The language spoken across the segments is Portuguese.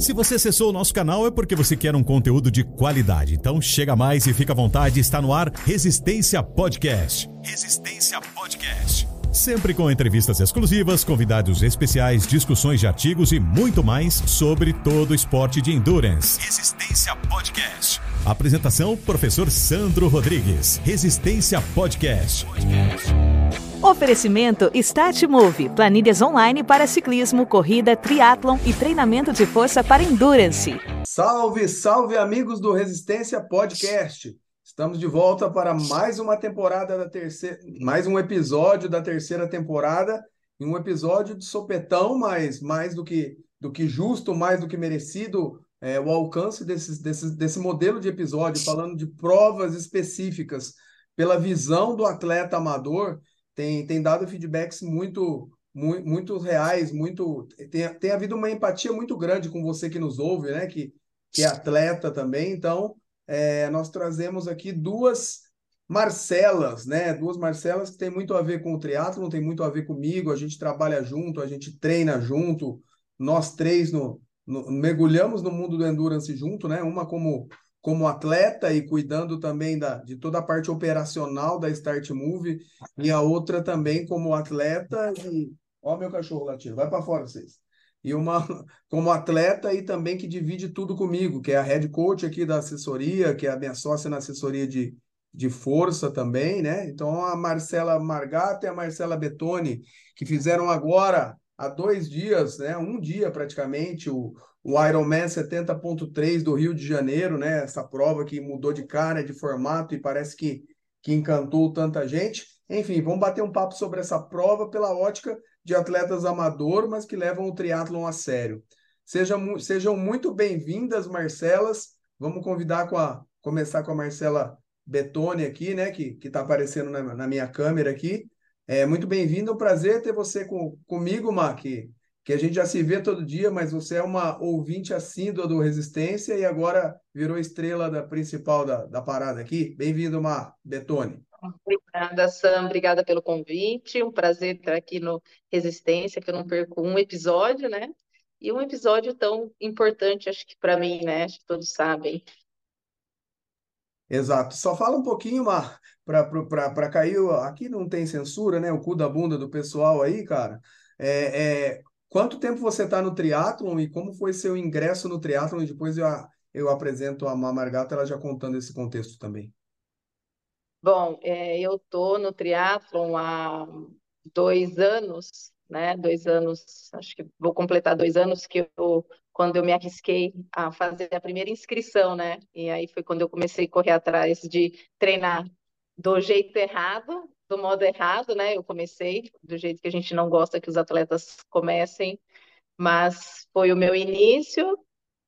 Se você acessou o nosso canal é porque você quer um conteúdo de qualidade. Então chega mais e fica à vontade, está no ar Resistência Podcast. Resistência Podcast. Sempre com entrevistas exclusivas, convidados especiais, discussões de artigos e muito mais sobre todo o esporte de endurance. Resistência Podcast. Apresentação: Professor Sandro Rodrigues. Resistência Podcast. Oferecimento Start Move, planilhas online para ciclismo, corrida, triatlon e treinamento de força para endurance. Salve, salve amigos do Resistência Podcast. Estamos de volta para mais uma temporada da terceira, mais um episódio da terceira temporada, e um episódio de sopetão, mas mais do que do que justo, mais do que merecido, é, o alcance desse, desse, desse modelo de episódio, falando de provas específicas pela visão do atleta amador, tem, tem dado feedbacks muito, muito, muito reais, muito tem, tem havido uma empatia muito grande com você que nos ouve, né? Que, que é atleta também. Então, é, nós trazemos aqui duas Marcelas, né? Duas Marcelas que tem muito a ver com o triatlo, tem muito a ver comigo. A gente trabalha junto, a gente treina junto. Nós três no, no, mergulhamos no mundo do endurance junto, né? Uma como como atleta e cuidando também da, de toda a parte operacional da Start Move, e a outra também como atleta e... Ó meu cachorro latindo, vai para fora vocês. E uma como atleta e também que divide tudo comigo, que é a head coach aqui da assessoria, que é a minha sócia na assessoria de, de força também, né? Então a Marcela Margato e a Marcela Betoni, que fizeram agora há dois dias, né? Um dia praticamente, o, o Ironman 70.3 do Rio de Janeiro, né? Essa prova que mudou de cara, de formato e parece que, que encantou tanta gente. Enfim, vamos bater um papo sobre essa prova pela ótica de atletas amador, mas que levam o triatlon a sério. Sejam, sejam muito bem-vindas, Marcelas. Vamos convidar com a começar com a Marcela Betone aqui, né? Que está aparecendo na, na, minha câmera aqui. É muito bem-vindo, é um prazer ter você com, comigo, que que a gente já se vê todo dia, mas você é uma ouvinte assídua do Resistência e agora virou estrela da principal da, da parada aqui. Bem-vindo, Mar Betone. Obrigada, Sam. Obrigada pelo convite. Um prazer estar aqui no Resistência, que eu não perco um episódio, né? E um episódio tão importante, acho que para mim, né? Acho que todos sabem. Exato. Só fala um pouquinho, Mar, para cair. Aqui não tem censura, né? O cu da bunda do pessoal aí, cara. É, é, Quanto tempo você está no triatlon e como foi seu ingresso no triatlon? E depois eu, eu apresento a Mamargata, ela já contando esse contexto também. Bom, é, eu estou no triatlon há dois anos, né? Dois anos, acho que vou completar dois anos que eu, quando eu me arrisquei a fazer a primeira inscrição, né? E aí foi quando eu comecei a correr atrás de treinar do jeito errado, do modo errado, né? Eu comecei do jeito que a gente não gosta que os atletas comecem, mas foi o meu início.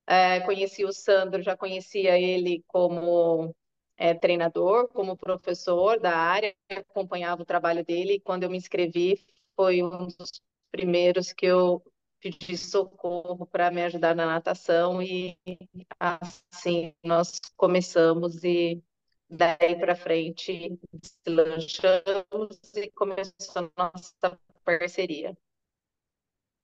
É, conheci o Sandro, já conhecia ele como é, treinador, como professor da área, acompanhava o trabalho dele. E quando eu me inscrevi, foi um dos primeiros que eu pedi socorro para me ajudar na natação e assim nós começamos e daí para frente deslanchamos e começou a nossa parceria.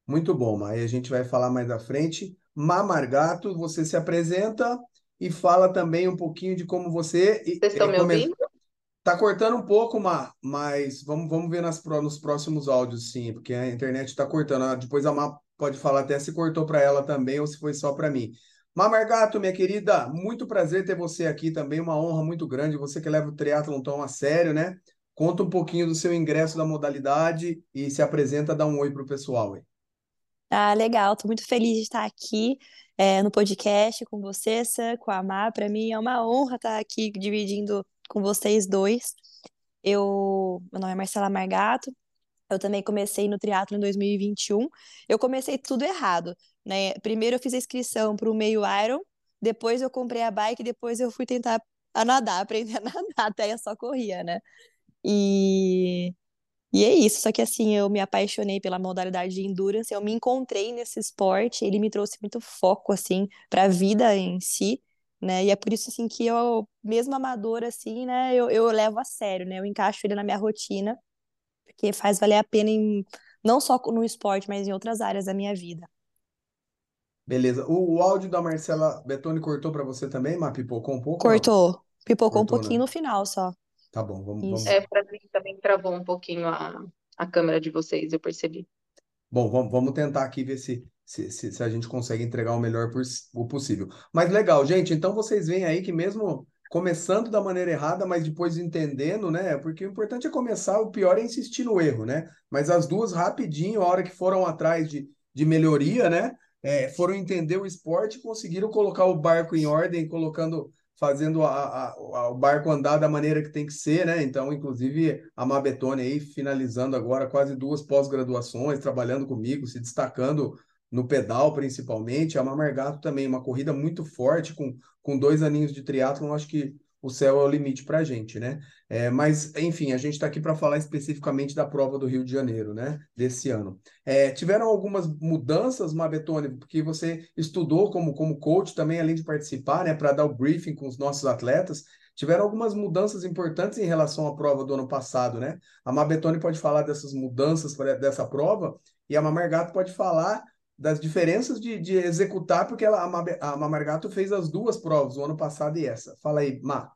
Muito bom, Maia. A gente vai falar mais à frente. Mamargato, você se apresenta e fala também um pouquinho de como você. Vocês estão me ouvindo? Tá cortando um pouco, Má, mas vamos, vamos ver nas, nos próximos áudios, sim, porque a internet está cortando. Ah, depois a Má pode falar até se cortou para ela também ou se foi só para mim. Mamargato, minha querida, muito prazer ter você aqui também, uma honra muito grande, você que leva o triatlon tão a sério, né? Conta um pouquinho do seu ingresso da modalidade e se apresenta, dá um oi pro pessoal aí. Ah, legal, tô muito feliz de estar aqui é, no podcast com você, Sam, com a Mar. Para mim é uma honra estar aqui dividindo com vocês dois. Eu, meu nome é Marcela Margato, eu também comecei no triatlo em 2021. Eu comecei tudo errado, né? Primeiro eu fiz a inscrição para o meio Iron, depois eu comprei a bike, depois eu fui tentar a nadar, aprender a nadar, até eu só corria, né? E e é isso, só que assim, eu me apaixonei pela modalidade de endurance, eu me encontrei nesse esporte, ele me trouxe muito foco assim para a vida em si, né? E é por isso assim que eu, mesmo amadora assim, né, eu, eu levo a sério, né? Eu encaixo ele na minha rotina porque faz valer a pena em, não só no esporte, mas em outras áreas da minha vida. Beleza. O, o áudio da Marcela Betoni cortou para você também, mas pipocou um pouco? Cortou. Pipocou um Cortou, pouquinho né? no final só. Tá bom, vamos, vamos, É, para mim também travou um pouquinho a, a câmera de vocês, eu percebi. Bom, vamos, vamos tentar aqui ver se, se, se, se a gente consegue entregar o melhor pos- o possível. Mas legal, gente. Então vocês veem aí que mesmo começando da maneira errada, mas depois entendendo, né? Porque o importante é começar, o pior é insistir no erro, né? Mas as duas rapidinho, a hora que foram atrás de, de melhoria, né? É, foram entender o esporte conseguiram colocar o barco em ordem, colocando, fazendo a, a- a- o barco andar da maneira que tem que ser, né? Então, inclusive, a Mabetone aí finalizando agora quase duas pós-graduações, trabalhando comigo, se destacando no pedal principalmente. A Mamargato também, uma corrida muito forte, com, com dois aninhos de triatlon, acho que o céu é o limite para a gente, né? É, mas, enfim, a gente está aqui para falar especificamente da prova do Rio de Janeiro, né? Desse ano. É, tiveram algumas mudanças, Mabetone, porque você estudou como, como coach também, além de participar, né, para dar o briefing com os nossos atletas. Tiveram algumas mudanças importantes em relação à prova do ano passado, né? A Mabetone pode falar dessas mudanças dessa prova e a Mamargato pode falar das diferenças de, de executar, porque ela, a, Mamargato fez as duas provas, o ano passado e essa. Fala aí, Ma.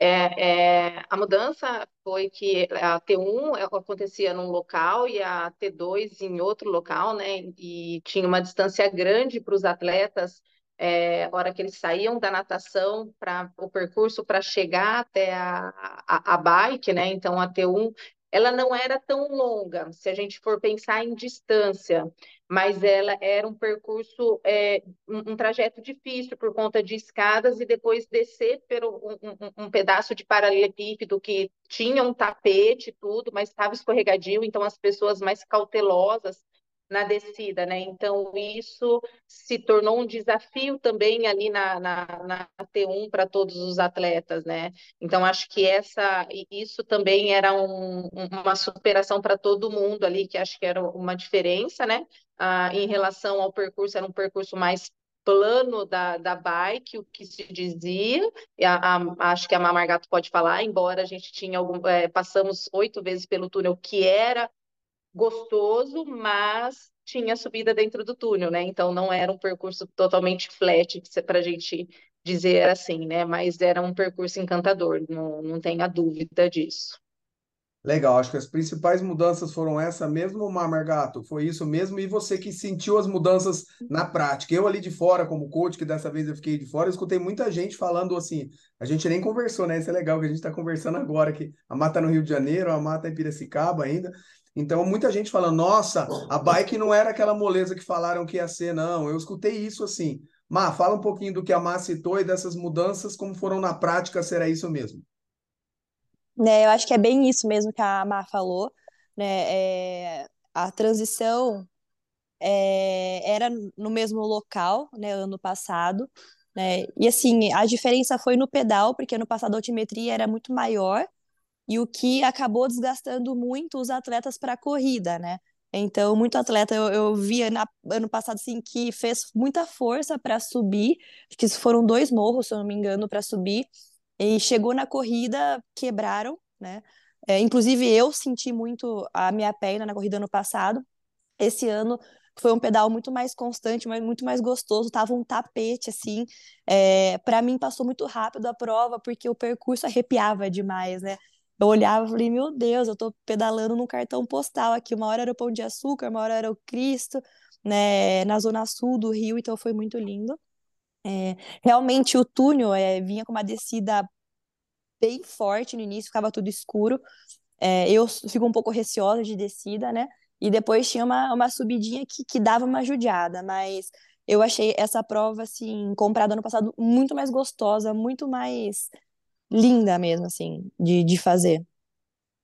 É, é, a mudança foi que a T1 acontecia num local e a T2 em outro local, né? E tinha uma distância grande para os atletas, é, hora que eles saíam da natação para o percurso para chegar até a, a, a bike, né? Então a T1 ela não era tão longa, se a gente for pensar em distância, mas ela era um percurso, é, um, um trajeto difícil por conta de escadas e depois descer pelo um, um, um pedaço de paralelepípedo que tinha um tapete tudo, mas estava escorregadio, então as pessoas mais cautelosas na descida, né? Então isso se tornou um desafio também ali na, na, na T1 para todos os atletas, né? Então acho que essa isso também era um, uma superação para todo mundo ali, que acho que era uma diferença, né? Ah, em relação ao percurso, era um percurso mais plano da, da bike, o que se dizia, a, a, acho que a Mamargato pode falar, embora a gente tinha algum, é, passamos oito vezes pelo túnel, que era gostoso, mas tinha subida dentro do túnel, né? Então não era um percurso totalmente flat, para a gente dizer assim, né? Mas era um percurso encantador, não, não tenha dúvida disso. Legal, acho que as principais mudanças foram essa mesmo, Mamargato? Foi isso mesmo? E você que sentiu as mudanças na prática? Eu ali de fora, como coach, que dessa vez eu fiquei de fora, escutei muita gente falando assim, a gente nem conversou, né? Isso é legal que a gente está conversando agora, que a mata no Rio de Janeiro, a mata em Piracicaba ainda. Então, muita gente falando, nossa, a bike não era aquela moleza que falaram que ia ser, não. Eu escutei isso assim. Má, fala um pouquinho do que a Má citou e dessas mudanças, como foram na prática, será isso mesmo? Né, eu acho que é bem isso mesmo que a Mar falou, né? É, a transição é, era no mesmo local, né, ano passado, né? E assim, a diferença foi no pedal, porque ano passado a altimetria era muito maior e o que acabou desgastando muito os atletas para a corrida, né? Então, muito atleta eu, eu via na, ano passado assim que fez muita força para subir, acho que foram dois morros, se eu não me engano, para subir. E chegou na corrida, quebraram, né? É, inclusive eu senti muito a minha perna na corrida ano passado. Esse ano foi um pedal muito mais constante, mas muito mais gostoso. Tava um tapete assim. É, para mim passou muito rápido a prova porque o percurso arrepiava demais, né? Eu olhava e falei, meu Deus, eu tô pedalando num cartão postal aqui. Uma hora era o Pão de Açúcar, uma hora era o Cristo, né? Na zona sul do Rio, então foi muito lindo. É, realmente o túnel é, vinha com uma descida bem forte no início, ficava tudo escuro. É, eu fico um pouco receosa de descida, né? E depois tinha uma, uma subidinha que, que dava uma judiada, mas eu achei essa prova, assim, comprada ano passado, muito mais gostosa, muito mais linda mesmo, assim, de, de fazer.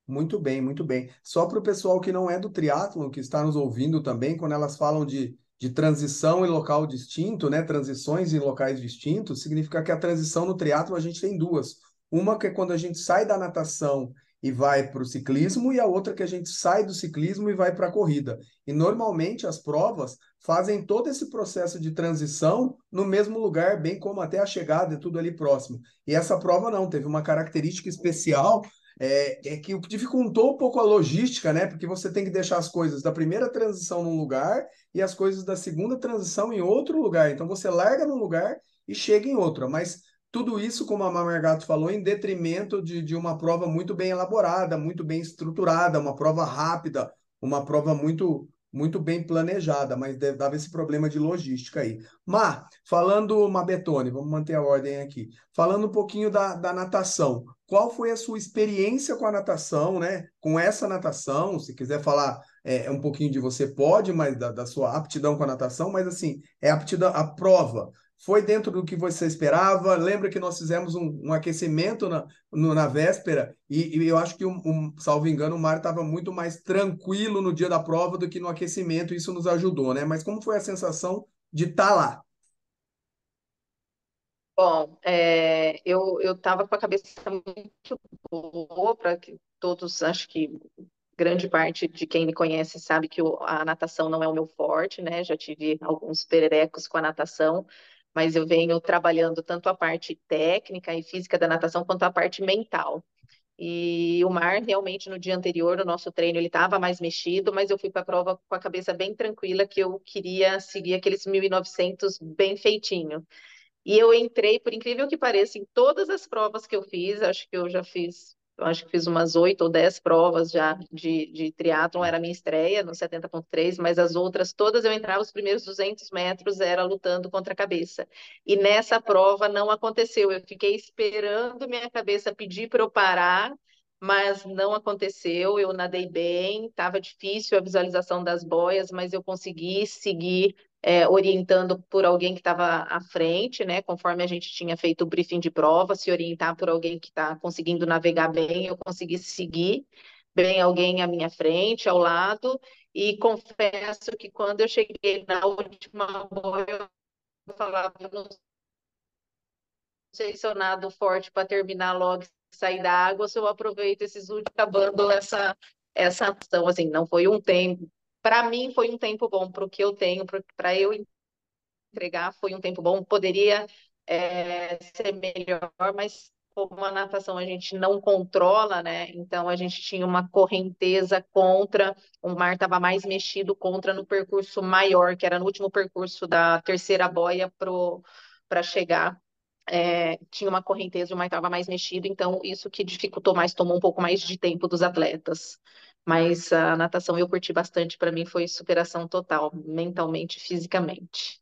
Muito bem, muito bem. Só para o pessoal que não é do triatlon, que está nos ouvindo também, quando elas falam de, de transição em local distinto, né? Transições em locais distintos, significa que a transição no triatlon a gente tem duas. Uma que é quando a gente sai da natação e vai para o ciclismo, e a outra que a gente sai do ciclismo e vai para a corrida. E normalmente as provas fazem todo esse processo de transição no mesmo lugar, bem como até a chegada, é tudo ali próximo. E essa prova não, teve uma característica especial é, é que dificultou um pouco a logística, né? Porque você tem que deixar as coisas da primeira transição num lugar e as coisas da segunda transição em outro lugar. Então você larga num lugar e chega em outro. Mas tudo isso, como a Mamergato falou, em detrimento de, de uma prova muito bem elaborada, muito bem estruturada, uma prova rápida, uma prova muito muito bem planejada, mas dava esse problema de logística aí. Mar, falando, Mabetone, vamos manter a ordem aqui. Falando um pouquinho da, da natação, qual foi a sua experiência com a natação, né? Com essa natação, se quiser falar é, um pouquinho de você, pode, mas da, da sua aptidão com a natação, mas assim, é aptidão, a prova foi dentro do que você esperava? Lembra que nós fizemos um, um aquecimento na, no, na véspera e, e, eu acho que, um, um, salvo engano, o mar estava muito mais tranquilo no dia da prova do que no aquecimento, isso nos ajudou, né? Mas como foi a sensação de estar tá lá? Bom, é, eu estava com a cabeça muito boa para que todos, acho que grande parte de quem me conhece sabe que a natação não é o meu forte, né? Já tive alguns pererecos com a natação, mas eu venho trabalhando tanto a parte técnica e física da natação quanto a parte mental. E o mar, realmente, no dia anterior, no nosso treino, ele estava mais mexido, mas eu fui para a prova com a cabeça bem tranquila, que eu queria seguir aqueles 1.900 bem feitinho. E eu entrei, por incrível que pareça, em todas as provas que eu fiz, acho que eu já fiz eu acho que fiz umas oito ou dez provas já de, de triatlon, era minha estreia no 70.3, mas as outras todas eu entrava, os primeiros 200 metros era lutando contra a cabeça. E nessa prova não aconteceu, eu fiquei esperando minha cabeça pedir para eu parar, mas não aconteceu, eu nadei bem, estava difícil a visualização das boias, mas eu consegui seguir é, orientando por alguém que estava à frente, né? Conforme a gente tinha feito o briefing de prova, se orientar por alguém que está conseguindo navegar bem, eu consegui seguir bem alguém à minha frente, ao lado, e confesso que quando eu cheguei na última boia, eu falava, não sei se eu nado forte para terminar logo sair da água, se eu aproveito esses últimos, acabando essa, essa ação, assim, não foi um tempo para mim foi um tempo bom para o que eu tenho, para eu entregar foi um tempo bom. Poderia é, ser melhor, mas como a natação a gente não controla, né? Então a gente tinha uma correnteza contra, o mar estava mais mexido contra no percurso maior, que era no último percurso da terceira boia para chegar. É, tinha uma correnteza, o mar estava mais mexido, então isso que dificultou mais, tomou um pouco mais de tempo dos atletas. Mas a natação eu curti bastante, para mim foi superação total, mentalmente fisicamente.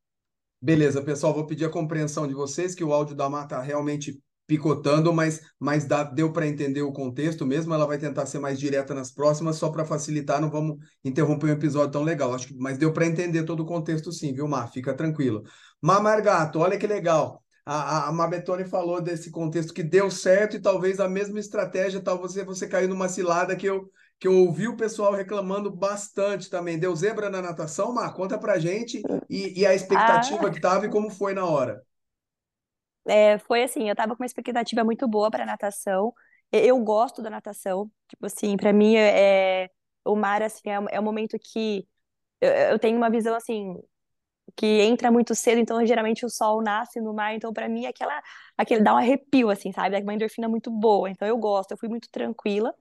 Beleza, pessoal, vou pedir a compreensão de vocês que o áudio da Mar tá realmente picotando, mas, mas dá, deu para entender o contexto mesmo. Ela vai tentar ser mais direta nas próximas, só para facilitar, não vamos interromper um episódio tão legal. Acho que, mas deu para entender todo o contexto sim, viu, Mar? Fica tranquilo. Mar Margato, olha que legal. A, a, Mabetone falou desse contexto que deu certo e talvez a mesma estratégia, tal você, você caiu numa cilada que eu, que eu ouvi o pessoal reclamando bastante também. Deu zebra na natação, Mar? Conta pra gente e, e a expectativa ah. que tava e como foi na hora. É, foi assim, eu tava com uma expectativa muito boa para natação. Eu gosto da natação, tipo assim, para mim é o mar assim é, é um momento que eu, eu tenho uma visão assim que entra muito cedo, então geralmente o sol nasce no mar, então para mim aquela aquele dá um arrepio assim, sabe? É uma endorfina muito boa. Então eu gosto, eu fui muito tranquila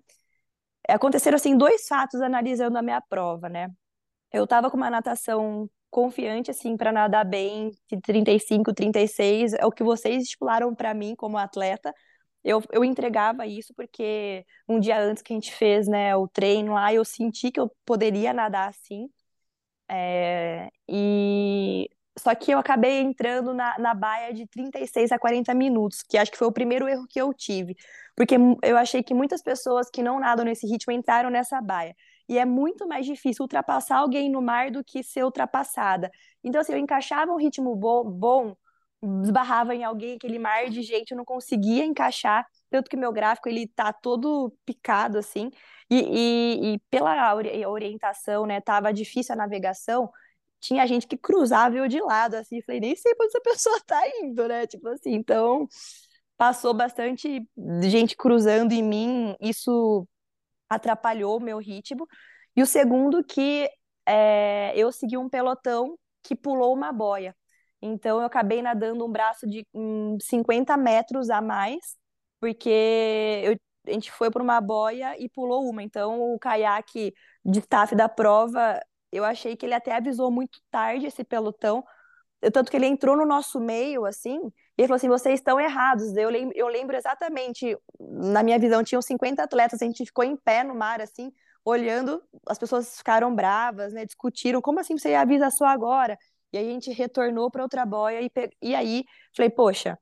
aconteceram assim dois fatos analisando a minha prova, né? Eu estava com uma natação confiante assim para nadar bem, de 35, 36, é o que vocês estipularam para mim como atleta. Eu, eu entregava isso porque um dia antes que a gente fez né, o treino lá, eu senti que eu poderia nadar assim. É, e só que eu acabei entrando na, na baia de 36 a 40 minutos, que acho que foi o primeiro erro que eu tive. Porque eu achei que muitas pessoas que não nadam nesse ritmo entraram nessa baia. E é muito mais difícil ultrapassar alguém no mar do que ser ultrapassada. Então, assim, eu encaixava um ritmo bom, bom esbarrava em alguém, aquele mar de gente, eu não conseguia encaixar. Tanto que meu gráfico, ele tá todo picado, assim. E, e, e pela orientação, né, tava difícil a navegação, tinha gente que cruzava eu de lado, assim, falei, nem sei pra onde essa pessoa tá indo, né? Tipo assim, então passou bastante gente cruzando em mim, isso atrapalhou o meu ritmo. E o segundo que é, eu segui um pelotão que pulou uma boia. Então eu acabei nadando um braço de um, 50 metros a mais, porque eu, a gente foi para uma boia e pulou uma. Então, o caiaque de staff da prova, eu achei que ele até avisou muito tarde esse pelotão, tanto que ele entrou no nosso meio, assim, e ele falou assim: vocês estão errados. Eu lembro, eu lembro exatamente, na minha visão, tinham 50 atletas, a gente ficou em pé no mar, assim, olhando, as pessoas ficaram bravas, né? Discutiram, como assim você avisa só agora? E aí a gente retornou para outra boia e, e aí falei, poxa,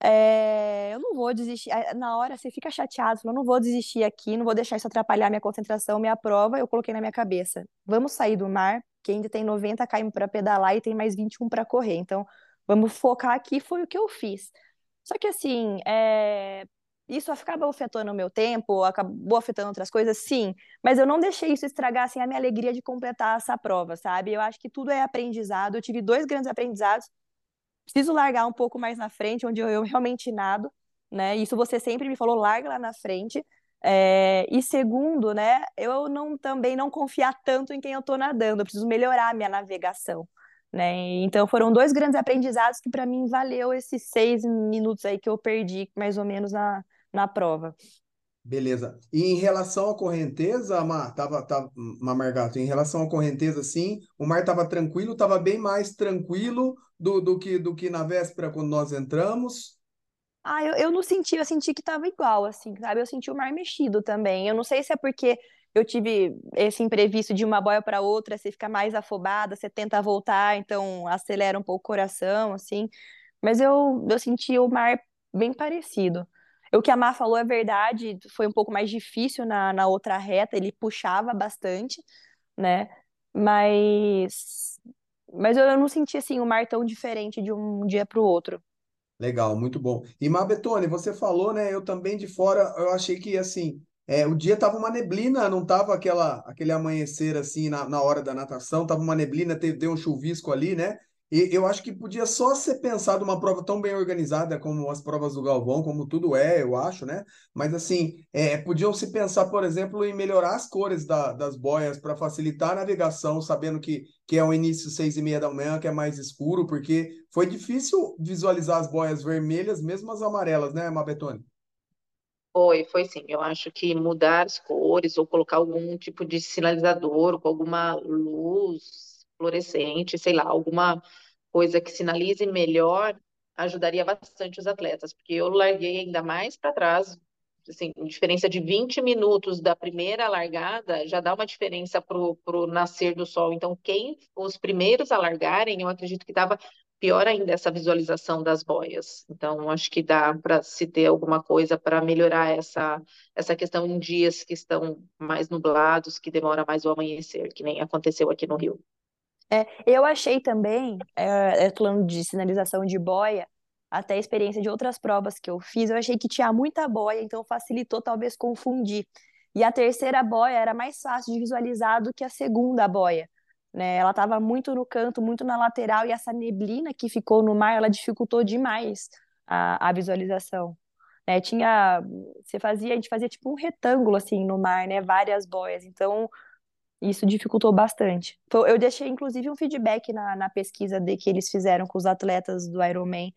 é, eu não vou desistir. Na hora você fica chateado, eu não vou desistir aqui, não vou deixar isso atrapalhar minha concentração, minha prova. Eu coloquei na minha cabeça: vamos sair do mar, que ainda tem 90 km para pedalar e tem mais 21 para correr. Então, vamos focar aqui. Foi o que eu fiz. Só que assim, é, isso acabou afetando o meu tempo, acabou afetando outras coisas, sim, mas eu não deixei isso estragar assim, a minha alegria de completar essa prova, sabe? Eu acho que tudo é aprendizado. Eu tive dois grandes aprendizados preciso largar um pouco mais na frente, onde eu, realmente nado, né? Isso você sempre me falou, larga lá na frente. É, e segundo, né, eu não também não confiar tanto em quem eu estou nadando, eu preciso melhorar a minha navegação, né? Então foram dois grandes aprendizados que para mim valeu esses seis minutos aí que eu perdi mais ou menos na, na prova. Beleza. E em relação à correnteza, Mar, tava, tava, Mamargato, em relação à correnteza, sim, o mar estava tranquilo, estava bem mais tranquilo do, do, que, do que na véspera quando nós entramos. Ah, eu, eu não senti, eu senti que estava igual, assim, sabe? Eu senti o mar mexido também. Eu não sei se é porque eu tive esse imprevisto de uma boia para outra, você fica mais afobada, você tenta voltar, então acelera um pouco o coração, assim. Mas eu, eu senti o mar bem parecido. O que a Má falou é verdade, foi um pouco mais difícil na, na outra reta, ele puxava bastante, né? Mas, mas eu não senti assim o mar tão diferente de um dia para o outro. Legal, muito bom. E Má Betone, você falou, né? Eu também de fora, eu achei que assim, é, o dia tava uma neblina, não tava aquela, aquele amanhecer assim na, na hora da natação, tava uma neblina, teve, deu um chuvisco ali, né? E eu acho que podia só ser pensado uma prova tão bem organizada como as provas do Galvão, como tudo é, eu acho, né? Mas assim, é, podiam se pensar, por exemplo, em melhorar as cores da, das boias para facilitar a navegação, sabendo que, que é o início seis e meia da manhã, que é mais escuro, porque foi difícil visualizar as boias vermelhas, mesmo as amarelas, né, Mabetone? Foi, foi sim. Eu acho que mudar as cores ou colocar algum tipo de sinalizador com alguma luz fluorescente, sei lá, alguma coisa que sinalize melhor, ajudaria bastante os atletas, porque eu larguei ainda mais para trás, assim, diferença de 20 minutos da primeira largada já dá uma diferença para o nascer do sol. Então, quem os primeiros a largarem, eu acredito que estava pior ainda essa visualização das boias. Então, acho que dá para se ter alguma coisa para melhorar essa, essa questão em dias que estão mais nublados, que demora mais o amanhecer, que nem aconteceu aqui no Rio. É, eu achei também, é, é, falando de sinalização de boia, até a experiência de outras provas que eu fiz, eu achei que tinha muita boia, então facilitou talvez confundir. E a terceira boia era mais fácil de visualizar do que a segunda boia. Né? Ela estava muito no canto, muito na lateral, e essa neblina que ficou no mar, ela dificultou demais a, a visualização. Né? Tinha, você fazia, a gente fazia tipo um retângulo assim no mar, né? Várias boias. Então isso dificultou bastante. Eu deixei, inclusive, um feedback na, na pesquisa de que eles fizeram com os atletas do Ironman.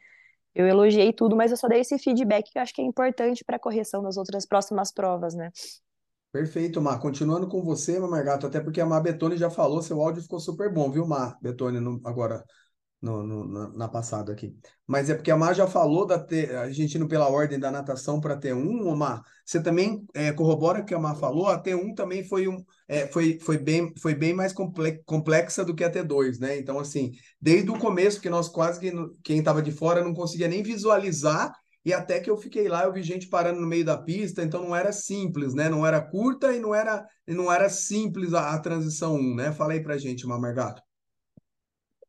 Eu elogiei tudo, mas eu só dei esse feedback que eu acho que é importante para a correção das outras próximas provas, né? Perfeito, Mar. Continuando com você, Margato, até porque a Mar Betone já falou, seu áudio ficou super bom, viu, Mar Betone, agora no, no, na, passada aqui. Mas é porque a Mar já falou da T, indo pela ordem da natação para T1, Mar, você também é, corrobora que a Mar falou, a T1 também foi, um, é, foi, foi, bem, foi bem mais complexa do que a T2, né? Então, assim, desde o começo, que nós quase que, quem estava de fora não conseguia nem visualizar, e até que eu fiquei lá, eu vi gente parando no meio da pista, então não era simples, né? Não era curta e não era, não era simples a, a transição 1, né? Fala aí pra gente, Mamargato.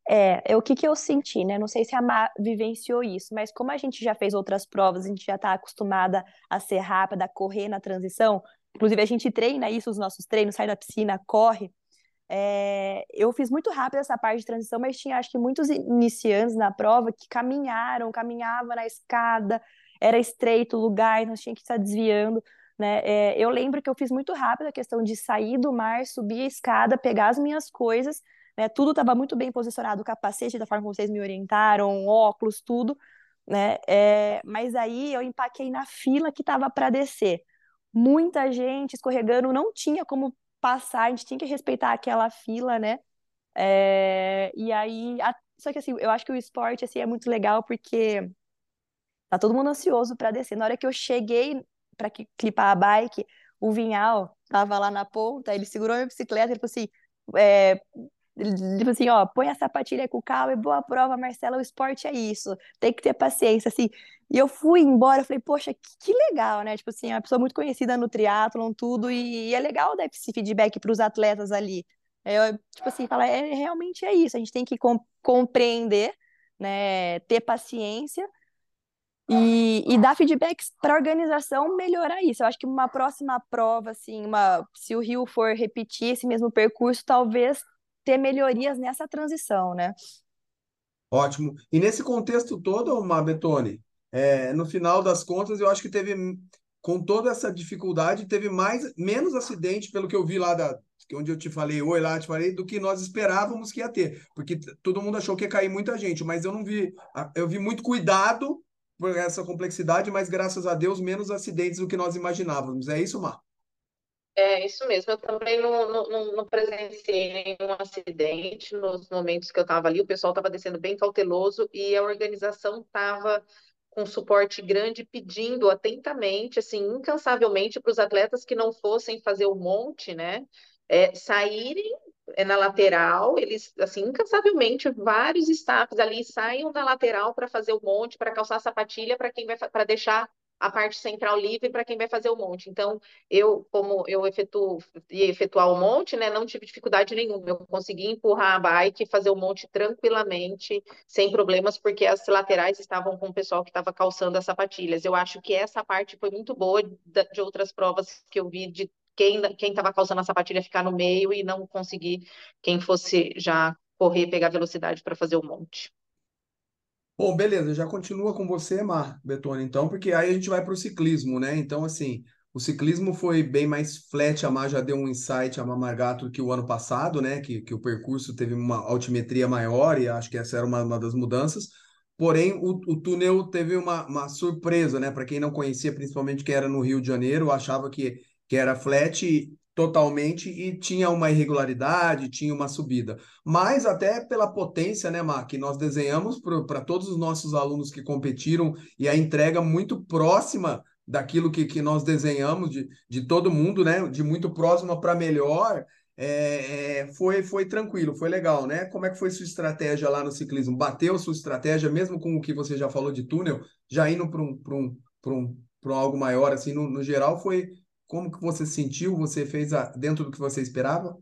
É, é o que, que eu senti, né? Não sei se a Má vivenciou isso, mas como a gente já fez outras provas, a gente já está acostumada a ser rápida, a correr na transição. Inclusive, a gente treina isso, os nossos treinos, sai da piscina, corre. É, eu fiz muito rápido essa parte de transição, mas tinha acho que muitos iniciantes na prova que caminharam, caminhavam na escada, era estreito o lugar, nós tinha que estar desviando. Né? É, eu lembro que eu fiz muito rápido a questão de sair do mar, subir a escada, pegar as minhas coisas né? Tudo estava muito bem posicionado, o capacete, da forma como vocês me orientaram, óculos, tudo. né? É, mas aí eu empaquei na fila que estava para descer. Muita gente escorregando, não tinha como passar, a gente tinha que respeitar aquela fila, né? É, e aí, a, só que assim, eu acho que o esporte assim é muito legal porque tá todo mundo ansioso para descer. Na hora que eu cheguei para clipar a bike, o Vinhal tava lá na ponta, ele segurou minha bicicleta, ele falou assim, é, Tipo assim, ó, põe a sapatilha com calma e boa prova, Marcela, o esporte é isso, tem que ter paciência, assim. E eu fui embora, eu falei, poxa, que, que legal, né? Tipo assim, é uma pessoa muito conhecida no triatlon, tudo, e, e é legal dar esse feedback para os atletas ali. É, tipo assim, fala, é, realmente é isso, a gente tem que com, compreender, né, ter paciência e, e dar feedbacks para a organização melhorar isso. Eu acho que uma próxima prova, assim, uma, se o Rio for repetir esse mesmo percurso, talvez ter melhorias nessa transição, né? Ótimo. E nesse contexto todo, Mabetone, é, no final das contas, eu acho que teve, com toda essa dificuldade, teve mais, menos acidente, pelo que eu vi lá da, onde eu te falei, oi lá, te falei, do que nós esperávamos que ia ter. Porque todo mundo achou que ia cair muita gente, mas eu não vi, eu vi muito cuidado por essa complexidade, mas graças a Deus, menos acidentes do que nós imaginávamos. É isso, Mar? É isso mesmo, eu também não, não, não presenciei nenhum acidente nos momentos que eu estava ali, o pessoal estava descendo bem cauteloso e a organização estava com suporte grande, pedindo atentamente, assim, incansavelmente para os atletas que não fossem fazer o monte, né, é, saírem é, na lateral, eles, assim, incansavelmente, vários staffs ali saiam na lateral para fazer o monte, para calçar a sapatilha, para quem vai, para deixar a parte central livre para quem vai fazer o monte. Então, eu, como eu efetuo, ia efetuar o monte, né, não tive dificuldade nenhuma. Eu consegui empurrar a bike fazer o monte tranquilamente, sem problemas, porque as laterais estavam com o pessoal que estava calçando as sapatilhas. Eu acho que essa parte foi muito boa de outras provas que eu vi de quem estava calçando a sapatilha ficar no meio e não conseguir quem fosse já correr, pegar velocidade para fazer o monte. Bom, beleza, já continua com você, Mar Betona, então, porque aí a gente vai para o ciclismo, né? Então, assim, o ciclismo foi bem mais flat, a Mar já deu um insight a Mamargato que o ano passado, né? Que, que o percurso teve uma altimetria maior e acho que essa era uma, uma das mudanças. Porém, o, o túnel teve uma, uma surpresa, né? Para quem não conhecia, principalmente quem era no Rio de Janeiro, achava que, que era flat totalmente e tinha uma irregularidade, tinha uma subida. Mas até pela potência, né, Mar, que nós desenhamos para todos os nossos alunos que competiram e a entrega muito próxima daquilo que, que nós desenhamos de, de todo mundo, né, de muito próxima para melhor, é, é, foi, foi tranquilo, foi legal, né? Como é que foi sua estratégia lá no ciclismo? Bateu sua estratégia, mesmo com o que você já falou de túnel, já indo para um, um, um, um algo maior, assim, no, no geral, foi, como que você sentiu? Você fez a, dentro do que você esperava?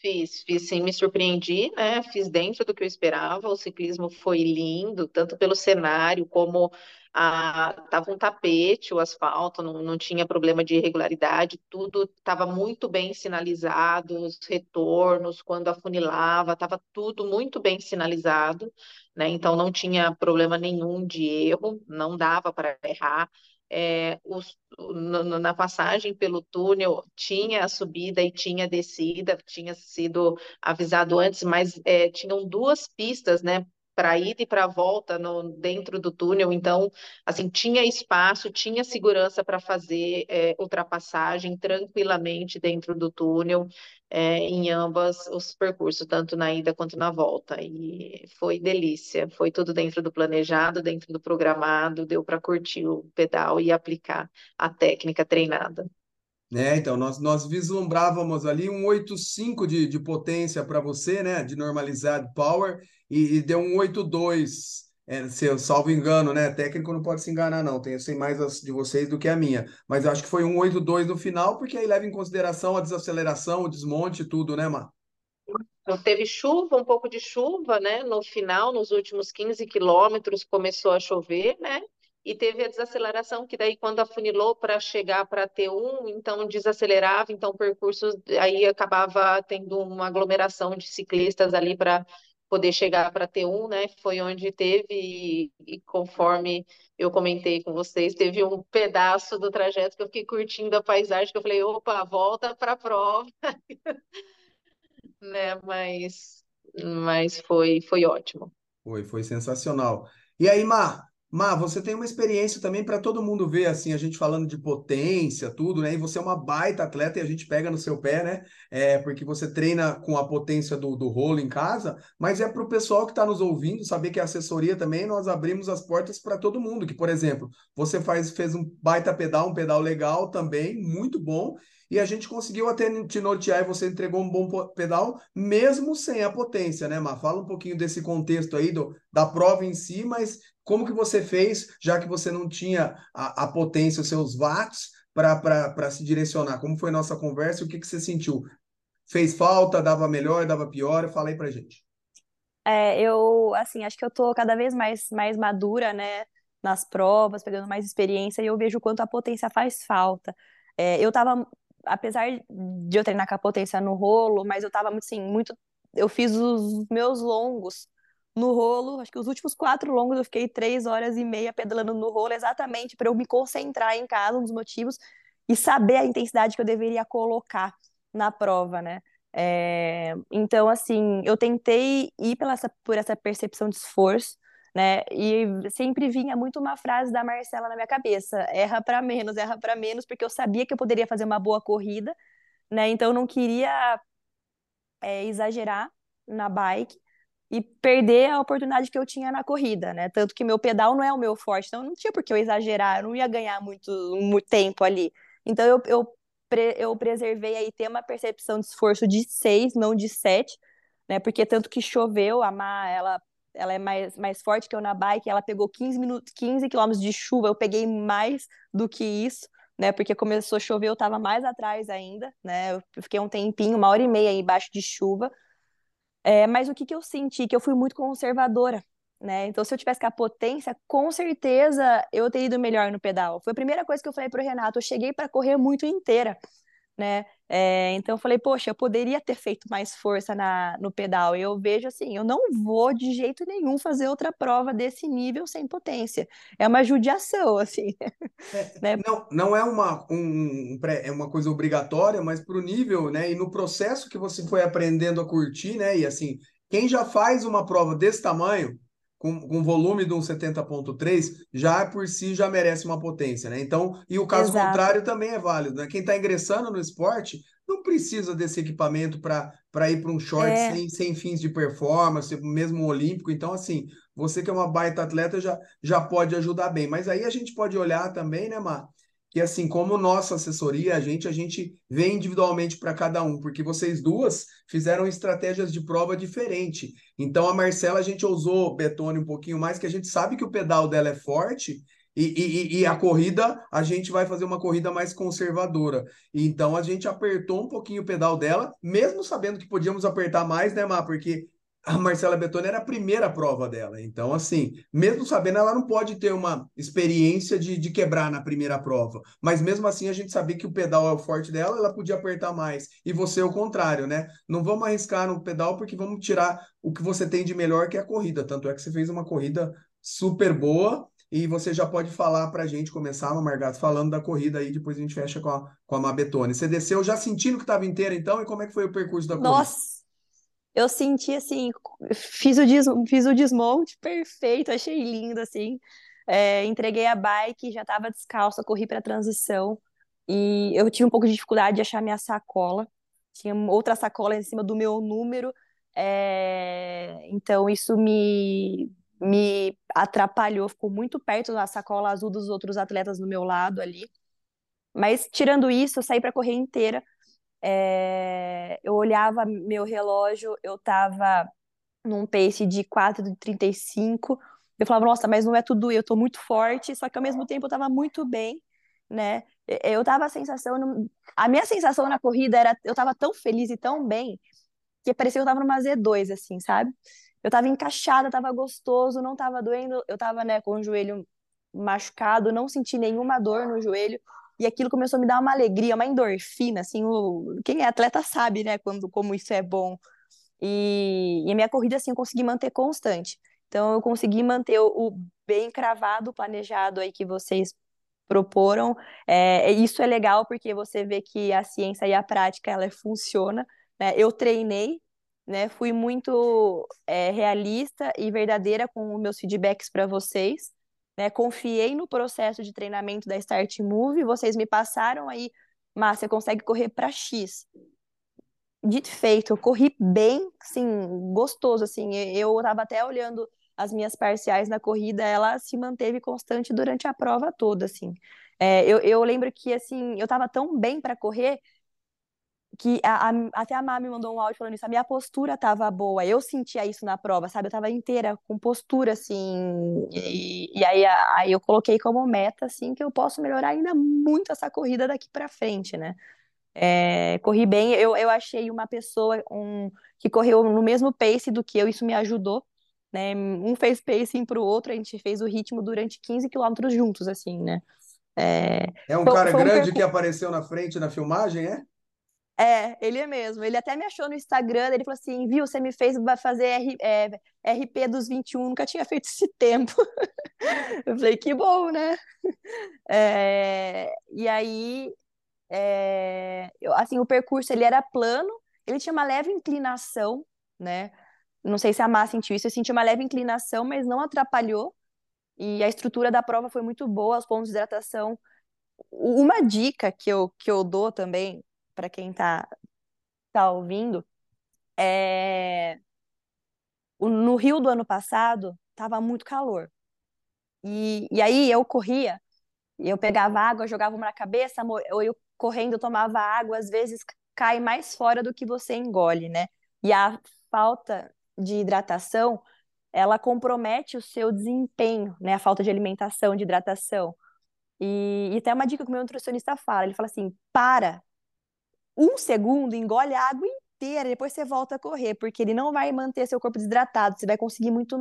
Fiz, fiz sim, me surpreendi, né? Fiz dentro do que eu esperava. O ciclismo foi lindo, tanto pelo cenário como a, tava um tapete, o asfalto, não, não tinha problema de irregularidade, tudo estava muito bem sinalizado, os retornos, quando afunilava, estava tudo muito bem sinalizado, né? Então não tinha problema nenhum de erro, não dava para errar é, os, no, na passagem pelo túnel tinha a subida e tinha a descida, tinha sido avisado antes, mas é, tinham duas pistas, né? Para ida e para volta no, dentro do túnel, então assim tinha espaço, tinha segurança para fazer é, ultrapassagem tranquilamente dentro do túnel é, em ambas os percursos, tanto na ida quanto na volta. E foi delícia, foi tudo dentro do planejado, dentro do programado, deu para curtir o pedal e aplicar a técnica treinada. É, então, nós, nós vislumbrávamos ali um 8.5 de, de potência para você, né? De normalizado power, e, e deu um 8.2 é, se eu salvo engano, né? Técnico não pode se enganar, não. Tem, eu sei mais as de vocês do que a minha. Mas acho que foi um 8-2 no final, porque aí leva em consideração a desaceleração, o desmonte, tudo, né, Mar? Então, teve chuva, um pouco de chuva, né? No final, nos últimos 15 quilômetros, começou a chover, né? E teve a desaceleração, que daí, quando afunilou para chegar para T1, então desacelerava, então percurso aí acabava tendo uma aglomeração de ciclistas ali para poder chegar para T1, né? Foi onde teve, e, e, conforme eu comentei com vocês, teve um pedaço do trajeto que eu fiquei curtindo a paisagem, que eu falei, opa, volta para a prova. né? Mas, mas foi, foi ótimo. Foi, foi sensacional. E aí, Mar, Má, você tem uma experiência também para todo mundo ver, assim, a gente falando de potência, tudo, né? E você é uma baita atleta e a gente pega no seu pé, né? É, porque você treina com a potência do, do rolo em casa, mas é para o pessoal que está nos ouvindo saber que a assessoria também nós abrimos as portas para todo mundo. Que, por exemplo, você faz, fez um baita pedal, um pedal legal também, muito bom, e a gente conseguiu até te nortear e você entregou um bom pedal, mesmo sem a potência, né, Má? Fala um pouquinho desse contexto aí do, da prova em si, mas como que você fez, já que você não tinha a, a potência, os seus watts, para se direcionar? Como foi nossa conversa o que, que você sentiu? Fez falta, dava melhor, dava pior? Fala aí pra gente. É, eu, assim, acho que eu tô cada vez mais, mais madura, né, nas provas, pegando mais experiência, e eu vejo quanto a potência faz falta. É, eu tava apesar de eu treinar com a potência no rolo, mas eu tava, assim, muito. Eu fiz os meus longos no rolo, acho que os últimos quatro longos eu fiquei três horas e meia pedalando no rolo, exatamente para eu me concentrar em casa, um dos motivos, e saber a intensidade que eu deveria colocar na prova, né? É, então, assim, eu tentei ir pela essa, por essa percepção de esforço, né? E sempre vinha muito uma frase da Marcela na minha cabeça: erra para menos, erra para menos, porque eu sabia que eu poderia fazer uma boa corrida, né? Então eu não queria é, exagerar na bike e perder a oportunidade que eu tinha na corrida, né? Tanto que meu pedal não é o meu forte, então não tinha por que eu exagerar, eu não ia ganhar muito, muito tempo ali. Então eu, eu, eu preservei aí ter uma percepção de esforço de seis, não de sete, né? Porque tanto que choveu, a Má, ela ela é mais, mais forte que eu na bike, ela pegou 15 minutos, 15 quilômetros de chuva, eu peguei mais do que isso, né? Porque começou a chover, eu estava mais atrás ainda, né? Eu fiquei um tempinho, uma hora e meia aí embaixo de chuva. É, mas o que, que eu senti? Que eu fui muito conservadora, né? Então, se eu tivesse com a potência, com certeza eu teria ido melhor no pedal. Foi a primeira coisa que eu falei pro Renato, eu cheguei para correr muito inteira né? É, então eu falei, poxa, eu poderia ter feito mais força na, no pedal. E eu vejo assim, eu não vou de jeito nenhum fazer outra prova desse nível sem potência. É uma judiação, assim. É, né? não, não é uma, um, é uma coisa obrigatória, mas para o nível, né? E no processo que você foi aprendendo a curtir, né? E assim, quem já faz uma prova desse tamanho, com, com volume de um 70.3, já por si já merece uma potência, né? Então, e o caso Exato. contrário também é válido, né? Quem está ingressando no esporte não precisa desse equipamento para ir para um short é. sem, sem fins de performance, mesmo olímpico. Então, assim, você que é uma baita atleta já, já pode ajudar bem. Mas aí a gente pode olhar também, né, Mar? Que assim como nossa assessoria, a gente a gente vê individualmente para cada um, porque vocês duas fizeram estratégias de prova diferente. Então a Marcela a gente usou Betone um pouquinho mais, que a gente sabe que o pedal dela é forte e, e, e, a corrida, a gente vai fazer uma corrida mais conservadora. Então a gente apertou um pouquinho o pedal dela, mesmo sabendo que podíamos apertar mais, né, Má? Porque a Marcela Betoni era a primeira prova dela. Então, assim, mesmo sabendo, ela não pode ter uma experiência de, de quebrar na primeira prova. Mas mesmo assim, a gente sabia que o pedal é o forte dela, ela podia apertar mais. E você, o contrário, né? Não vamos arriscar no pedal porque vamos tirar o que você tem de melhor, que é a corrida. Tanto é que você fez uma corrida super boa. E você já pode falar para a gente começar, Margato, falando da corrida aí, depois a gente fecha com a, com a Mabetone. Você desceu já sentindo que estava inteira, então? E como é que foi o percurso da corrida? Nossa! Eu senti assim, fiz o, des, fiz o desmonte perfeito, achei lindo assim. É, entreguei a bike, já estava descalça, corri para a transição e eu tive um pouco de dificuldade de achar minha sacola. Tinha outra sacola em cima do meu número, é, então isso me me atrapalhou, ficou muito perto da sacola azul dos outros atletas do meu lado ali. Mas tirando isso, eu saí para correr inteira é, eu olhava meu relógio, eu estava num pace de 4,35. Eu falava, nossa, mas não é tudo, eu tô muito forte, só que ao mesmo tempo eu estava muito bem, né? Eu tava a sensação, a minha sensação na corrida era, eu estava tão feliz e tão bem, que parecia que eu estava numa Z2, assim, sabe? Eu estava encaixada, estava gostoso, não estava doendo, eu estava né, com o joelho machucado, não senti nenhuma dor no joelho, e aquilo começou a me dar uma alegria, uma endorfina, assim, o... quem é atleta sabe, né, quando, como isso é bom. E, e a minha corrida, assim, eu consegui manter constante. Então, eu consegui manter o, o bem cravado, planejado aí que vocês proporam. É, isso é legal porque você vê que a ciência e a prática, ela funciona. Né? Eu treinei né? Fui muito é, realista e verdadeira com meus feedbacks para vocês. Né? Confiei no processo de treinamento da Start Move, vocês me passaram aí, Márcia, consegue correr para X. Dito feito, eu corri bem, sim, gostoso, assim. Eu estava até olhando as minhas parciais na corrida, ela se manteve constante durante a prova toda, assim. É, eu, eu lembro que, assim, eu estava tão bem para correr que a, a, até a Má me mandou um áudio falando isso, a minha postura tava boa, eu sentia isso na prova, sabe? Eu tava inteira, com postura, assim, e, e aí, aí eu coloquei como meta, assim, que eu posso melhorar ainda muito essa corrida daqui para frente, né? É, corri bem, eu, eu achei uma pessoa um, que correu no mesmo pace do que eu, isso me ajudou, né? Um fez pacing pro outro, a gente fez o ritmo durante 15 quilômetros juntos, assim, né? É, é um foi, cara foi grande um que apareceu na frente na filmagem, é? É, ele é mesmo. Ele até me achou no Instagram, ele falou assim, viu, você me fez fazer R, é, RP dos 21, nunca tinha feito esse tempo. Eu falei, que bom, né? É, e aí, é, eu, assim, o percurso, ele era plano, ele tinha uma leve inclinação, né? Não sei se a Má sentiu isso, eu senti uma leve inclinação, mas não atrapalhou. E a estrutura da prova foi muito boa, os pontos de hidratação. Uma dica que eu, que eu dou também, para quem está tá ouvindo, é... no Rio do ano passado estava muito calor. E, e aí eu corria, eu pegava água, jogava uma na cabeça, ou eu correndo tomava água, às vezes cai mais fora do que você engole, né? E a falta de hidratação, ela compromete o seu desempenho, né? A falta de alimentação, de hidratação. E, e até uma dica que o meu nutricionista fala, ele fala assim, para, um segundo, engole a água inteira, depois você volta a correr, porque ele não vai manter seu corpo desidratado, você vai conseguir muito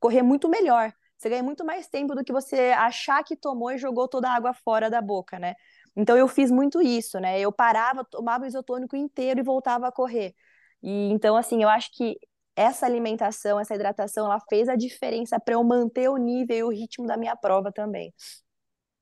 correr muito melhor. Você ganha muito mais tempo do que você achar que tomou e jogou toda a água fora da boca, né? Então eu fiz muito isso, né? Eu parava, tomava o isotônico inteiro e voltava a correr. E então assim, eu acho que essa alimentação, essa hidratação, ela fez a diferença para eu manter o nível e o ritmo da minha prova também.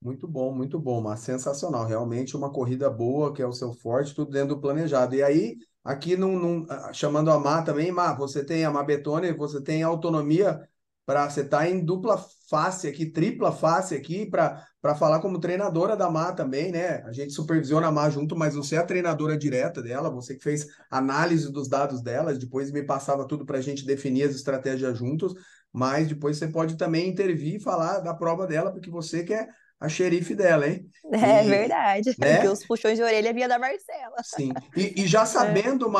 Muito bom, muito bom, mas sensacional. Realmente uma corrida boa, que é o seu forte, tudo dentro do planejado. E aí, aqui num, num, ah, chamando a Má também, Má, você tem a Má Betone, você tem autonomia para você tá em dupla face aqui, tripla face aqui, para falar como treinadora da Má também, né? A gente supervisiona a Má junto, mas você é a treinadora direta dela, você que fez análise dos dados dela, depois me passava tudo para a gente definir as estratégias juntos, mas depois você pode também intervir e falar da prova dela, porque você quer a xerife dela, hein? É e, verdade, né? porque os puxões de orelha vinha da Marcela. Sim, e, e já é. sabendo, é.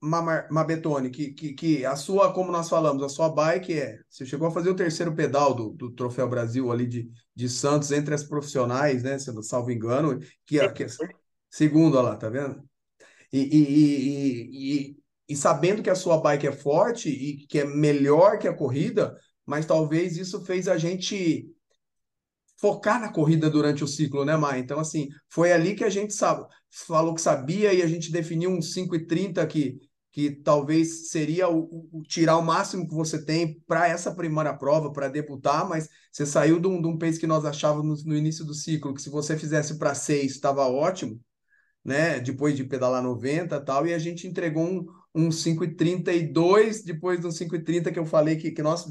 Mar, Mabetone, que, que, que a sua, como nós falamos, a sua bike é. Você chegou a fazer o terceiro pedal do, do Troféu Brasil ali de, de Santos entre as profissionais, né? Se não salvo engano, que, é, que é, segundo, olha lá, tá vendo? E, e, e, e sabendo que a sua bike é forte e que é melhor que a corrida, mas talvez isso fez a gente focar na corrida durante o ciclo, né, Mai? Então, assim, foi ali que a gente sabe, falou que sabia e a gente definiu um 5,30 que, que talvez seria o, o, tirar o máximo que você tem para essa primeira prova, para debutar, mas você saiu de um, de um pace que nós achávamos no, início do ciclo, que se você fizesse para 6 estava ótimo, né? Depois de pedalar 90 e tal, e a gente entregou um, um 5,32 depois do 5,30 que eu falei que, que nós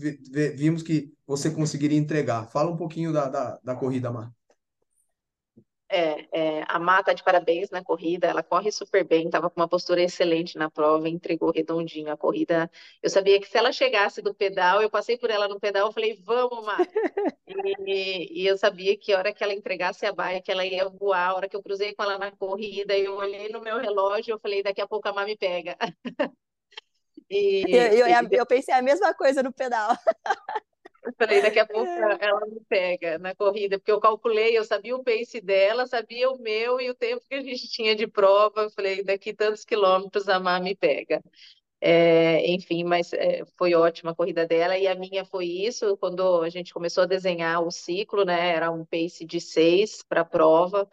vimos que você conseguiria entregar. Fala um pouquinho da, da, da corrida, Mar. É, é, a Má tá de parabéns na corrida, ela corre super bem, estava com uma postura excelente na prova, entregou redondinho a corrida. Eu sabia que se ela chegasse do pedal, eu passei por ela no pedal, eu falei, vamos, Má. E, e, eu sabia que a hora que ela entregasse a bike, ela ia voar. A hora que eu cruzei com ela na corrida, eu olhei no meu relógio, eu falei, daqui a pouco a Má me pega. E, eu, eu, eu pensei a mesma coisa no pedal. Eu falei, daqui a pouco é. ela me pega na corrida, porque eu calculei, eu sabia o pace dela, sabia o meu e o tempo que a gente tinha de prova. Eu falei, daqui tantos quilômetros a Má me pega. É, enfim, mas é, foi ótima a corrida dela e a minha foi isso. Quando a gente começou a desenhar o ciclo, né? Era um pace de seis para a prova.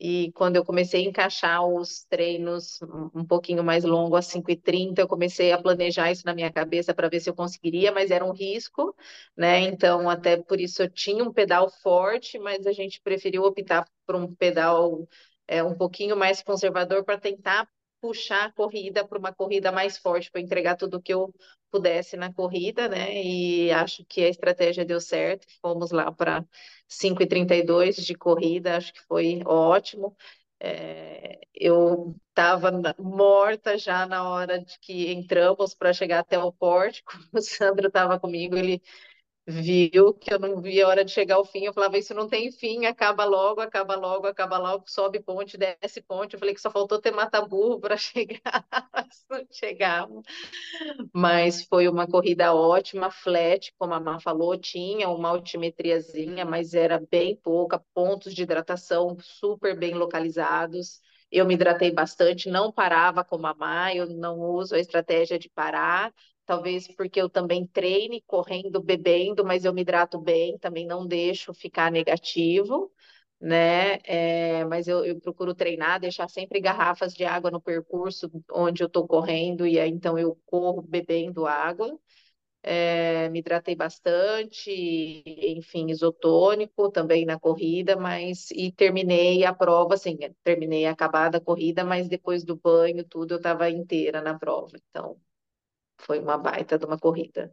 E quando eu comecei a encaixar os treinos um pouquinho mais longo, a 5h30, eu comecei a planejar isso na minha cabeça para ver se eu conseguiria, mas era um risco, né? Então, até por isso eu tinha um pedal forte, mas a gente preferiu optar por um pedal é, um pouquinho mais conservador para tentar puxar a corrida para uma corrida mais forte, para entregar tudo que eu pudesse na corrida, né? E acho que a estratégia deu certo. Fomos lá para 5,32 de corrida, acho que foi ótimo. É, eu estava morta já na hora de que entramos para chegar até o pórtico. O Sandro estava comigo, ele viu que eu não via a hora de chegar ao fim. Eu falava, isso não tem fim, acaba logo, acaba logo, acaba logo, sobe ponte, desce ponte. Eu falei que só faltou ter mata-burro para chegar, não chegava. Mas foi uma corrida ótima, flat, como a Má falou, tinha uma altimetriazinha, mas era bem pouca, pontos de hidratação super bem localizados. Eu me hidratei bastante, não parava como a Má, eu não uso a estratégia de parar, talvez porque eu também treine correndo, bebendo, mas eu me hidrato bem, também não deixo ficar negativo, né? É, mas eu, eu, procuro treinar, deixar sempre garrafas de água no percurso onde eu estou correndo, e aí então eu corro bebendo água. É, me hidratei bastante, enfim, isotônico também na corrida, mas e terminei a prova, assim, terminei acabada a corrida, mas depois do banho, tudo, eu estava inteira na prova. Então, foi uma baita de uma corrida.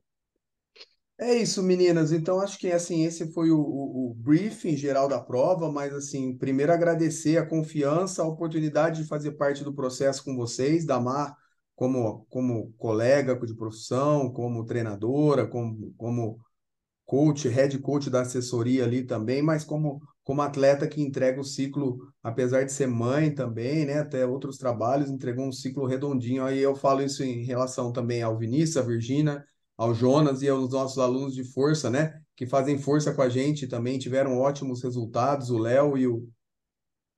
É isso, meninas. Então, acho que assim, esse foi o, o, o, briefing geral da prova, mas assim, primeiro agradecer a confiança, a oportunidade de fazer parte do processo com vocês, da Mar, como, como colega de profissão, como treinadora, como, como coach, head coach da assessoria ali também, mas como, como atleta que entrega o ciclo, apesar de ser mãe também, né, até outros trabalhos, entregou um ciclo redondinho. Aí eu falo isso em relação também ao Vinícius, à Virgínia, ao Jonas e aos nossos alunos de força, né, que fazem força com a gente também, tiveram ótimos resultados, o Léo e o,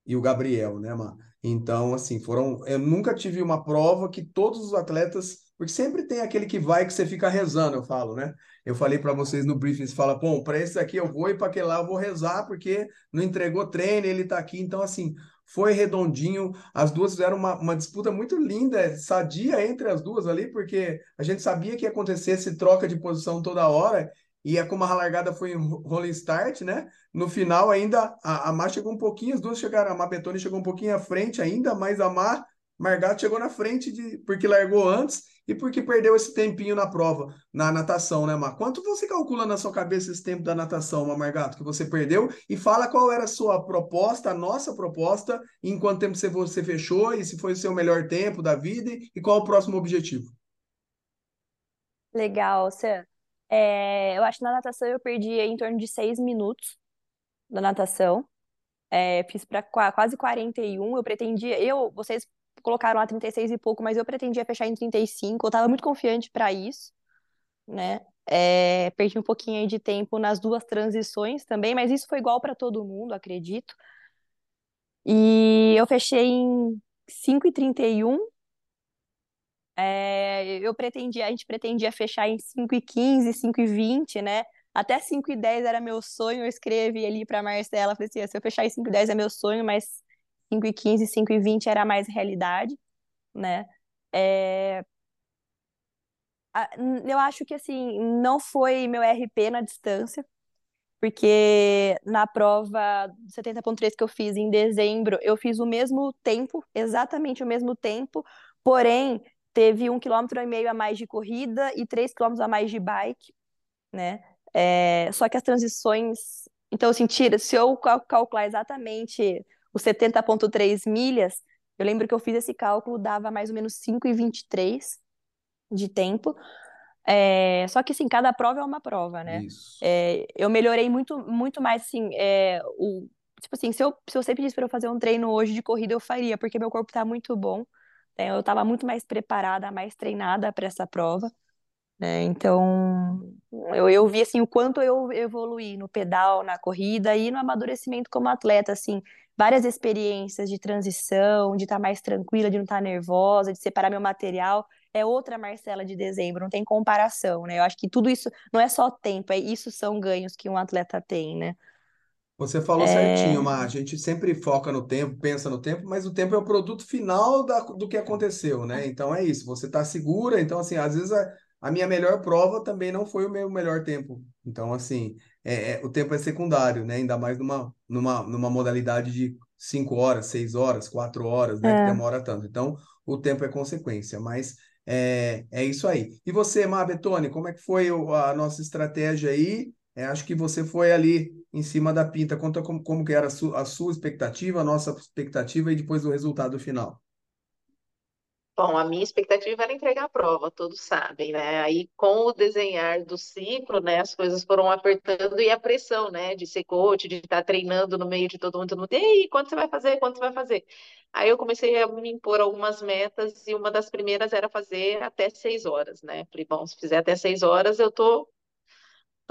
e o Gabriel, né, Mar? Então, assim, foram. Eu nunca tive uma prova que todos os atletas. Porque sempre tem aquele que vai que você fica rezando, eu falo, né? Eu falei para vocês no briefing, você fala, bom, para esse aqui eu vou e para aquele lá eu vou rezar, porque não entregou treino, ele está aqui. Então, assim, foi redondinho. As duas fizeram uma, uma disputa muito linda, sadia entre as duas ali, porque a gente sabia que ia acontecer esse troca de posição toda hora. E é como a largada foi em rolling start, né? No final ainda a, a Mar chegou um pouquinho, as duas chegaram, a Mar Betoni chegou um pouquinho à frente ainda, mas a Mar Margato chegou na frente de porque largou antes e porque perdeu esse tempinho na prova, na natação, né, Mar? Quanto você calcula na sua cabeça esse tempo da natação, Margato, que você perdeu? E fala qual era a sua proposta, a nossa proposta, em quanto tempo você, você fechou e se foi o seu melhor tempo da vida e qual o próximo objetivo? Legal, Sam. É, eu acho que na natação eu perdi em torno de seis minutos da natação. É, fiz para quase 41. Eu pretendia, eu, vocês colocaram lá 36 e pouco, mas eu pretendia fechar em 35. Eu estava muito confiante para isso, né? É, perdi um pouquinho aí de tempo nas duas transições também, mas isso foi igual para todo mundo, acredito. E eu fechei em 5h31 é, eu pretendia, a gente pretendia fechar em 5 e 15, 5 e 20, né? Até 5 e 10 era meu sonho, eu escrevi ali para Marcela, falei assim, se eu fechar em 5 e 10 é meu sonho, mas 5 e 15, 5 e 20 era mais realidade, né? É... Eu acho que, assim, não foi meu RP na distância, porque na prova 70.3 que eu fiz em dezembro, eu fiz o mesmo tempo, exatamente o mesmo tempo, porém teve um quilômetro e meio a mais de corrida e três quilômetros a mais de bike, né? É, só que as transições. Então, assim, tira, se eu calcular exatamente os 70,3 milhas, eu lembro que eu fiz esse cálculo, dava mais ou menos 5,23 de tempo. É, só que, assim, cada prova é uma prova, né? É, eu melhorei muito, muito mais, assim, é, o, tipo assim, se eu, se você pedisse para eu fazer um treino hoje de corrida, eu faria, porque meu corpo tá muito bom. Né? Eu estava muito mais preparada, mais treinada para essa prova. Né? Então, eu, eu vi assim, o quanto eu evoluí no pedal, na corrida e no amadurecimento como atleta. Assim, várias experiências de transição, de estar tá mais tranquila, de não estar tá nervosa, de separar meu material. É outra Marcela de dezembro, não tem comparação, né? Eu acho que tudo isso não é só tempo, é isso são ganhos que um atleta tem, né? Você falou é... certinho, Mar. A gente sempre foca no tempo, pensa no tempo, mas o tempo é o produto final da, do que aconteceu, né? Então é isso. Você está segura. Então, assim, às vezes a, a, minha melhor prova também não foi o meu melhor tempo. Então, assim, é, é, o tempo é secundário, né? Ainda mais numa, numa, numa modalidade de cinco horas, seis horas, quatro horas, né? É. Que demora tanto. Então, o tempo é consequência, mas é, é isso aí. E você, Má Betone, como é que foi a nossa estratégia aí? É, acho que você foi ali em cima da pinta. Conta como, como que era a, a sua expectativa, a nossa expectativa e depois o resultado final. Bom, a minha expectativa era entregar a prova, todos sabem, né? Aí, com o desenhar do ciclo, né, as coisas foram apertando e a pressão, né, de ser coach, de estar treinando no meio de todo mundo, todo mundo, ei, quanto você vai fazer, quanto você vai fazer? Aí eu comecei a me impor algumas metas e uma das primeiras era fazer até seis horas, né? Falei, bom, se fizer até seis horas, eu tô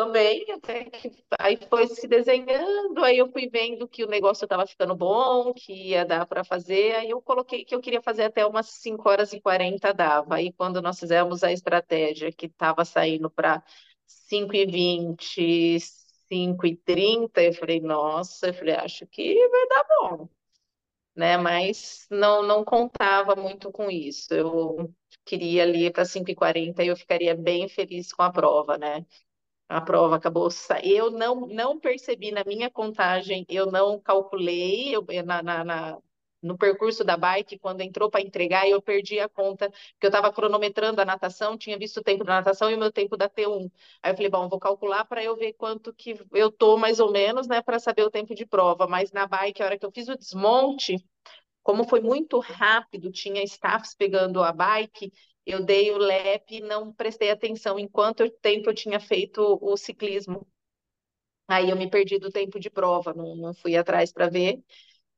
também, até que aí foi se desenhando, aí eu fui vendo que o negócio estava ficando bom, que ia dar para fazer, aí eu coloquei que eu queria fazer até umas 5 horas e 40 dava. Aí quando nós fizemos a estratégia que estava saindo para 5 e 20, 5 e 30, eu falei, nossa, eu falei, acho que vai dar bom. Né? Mas não, não contava muito com isso. Eu queria ali para 5 e 40 e eu ficaria bem feliz com a prova, né? A prova acabou eu não não percebi na minha contagem eu não calculei eu, na, na, na no percurso da bike quando entrou para entregar eu perdi a conta porque eu estava cronometrando a natação tinha visto o tempo da natação e o meu tempo da T1 aí eu falei bom vou calcular para eu ver quanto que eu tô mais ou menos né para saber o tempo de prova mas na bike a hora que eu fiz o desmonte como foi muito rápido tinha staffs pegando a bike eu dei o LEP e não prestei atenção em quanto tempo eu tinha feito o ciclismo. Aí eu me perdi do tempo de prova, não, não fui atrás para ver.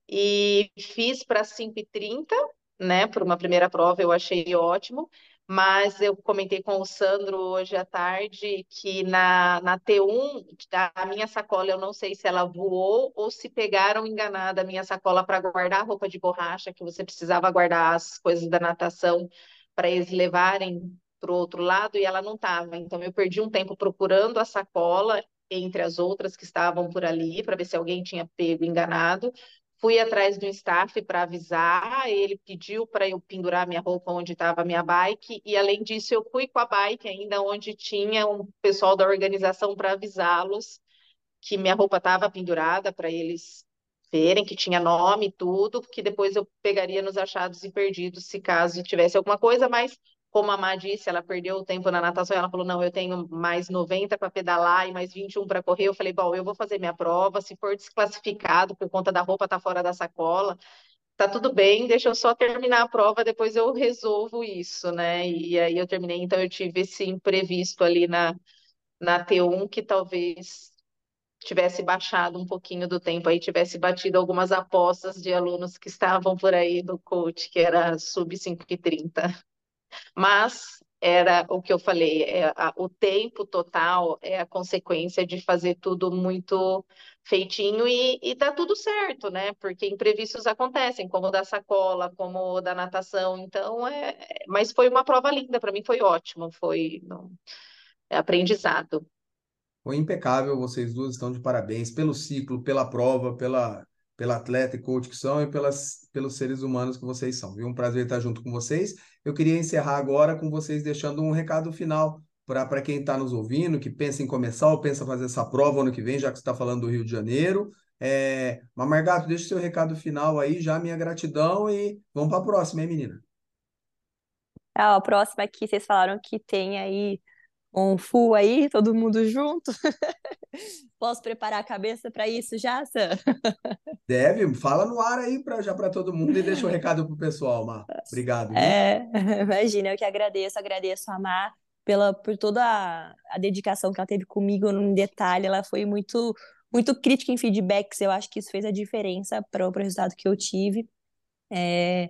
E fiz para 5h30, né? Por uma primeira prova, eu achei ótimo. Mas eu comentei com o Sandro hoje à tarde que na, na T1, a minha sacola, eu não sei se ela voou ou se pegaram enganada a minha sacola para guardar roupa de borracha, que você precisava guardar as coisas da natação para eles levarem para o outro lado e ela não estava. Então eu perdi um tempo procurando a sacola entre as outras que estavam por ali para ver se alguém tinha pego enganado. Fui atrás do staff para avisar, ele pediu para eu pendurar minha roupa onde estava a minha bike, e além disso, eu fui com a bike ainda onde tinha um pessoal da organização para avisá-los que minha roupa estava pendurada para eles verem que tinha nome e tudo, que depois eu pegaria nos achados e perdidos se caso tivesse alguma coisa, mas como a Má disse, ela perdeu o tempo na natação, ela falou, não, eu tenho mais 90 para pedalar e mais 21 para correr, eu falei, bom, eu vou fazer minha prova, se for desclassificado por conta da roupa tá fora da sacola, tá tudo bem, deixa eu só terminar a prova, depois eu resolvo isso, né, e aí eu terminei, então eu tive esse imprevisto ali na, na T1, que talvez tivesse baixado um pouquinho do tempo aí, tivesse batido algumas apostas de alunos que estavam por aí do coach, que era sub 5,30. Mas era o que eu falei, é, a, o tempo total é a consequência de fazer tudo muito feitinho e, e dá tudo certo, né? Porque imprevistos acontecem, como o da sacola, como o da natação. Então, é, mas foi uma prova linda, para mim foi ótimo, foi não, é aprendizado. Foi impecável, vocês duas estão de parabéns pelo ciclo, pela prova, pela, pela atleta e coach que são e pelas, pelos seres humanos que vocês são. Viu? Um prazer estar junto com vocês. Eu queria encerrar agora com vocês deixando um recado final para quem está nos ouvindo, que pensa em começar ou pensa fazer essa prova ano que vem, já que você está falando do Rio de Janeiro. É... Mas, Margato, deixa o seu recado final aí, já minha gratidão e vamos para a próxima, hein, menina? a próxima aqui, vocês falaram que tem aí um full aí, todo mundo junto? Posso preparar a cabeça para isso já, Sam? Deve, fala no ar aí pra, já para todo mundo e deixa o um recado pro pessoal, Mar. Obrigado. É, imagina, eu que agradeço, agradeço a Mar pela, por toda a, a dedicação que ela teve comigo no detalhe, ela foi muito muito crítica em feedbacks, eu acho que isso fez a diferença para o resultado que eu tive. É,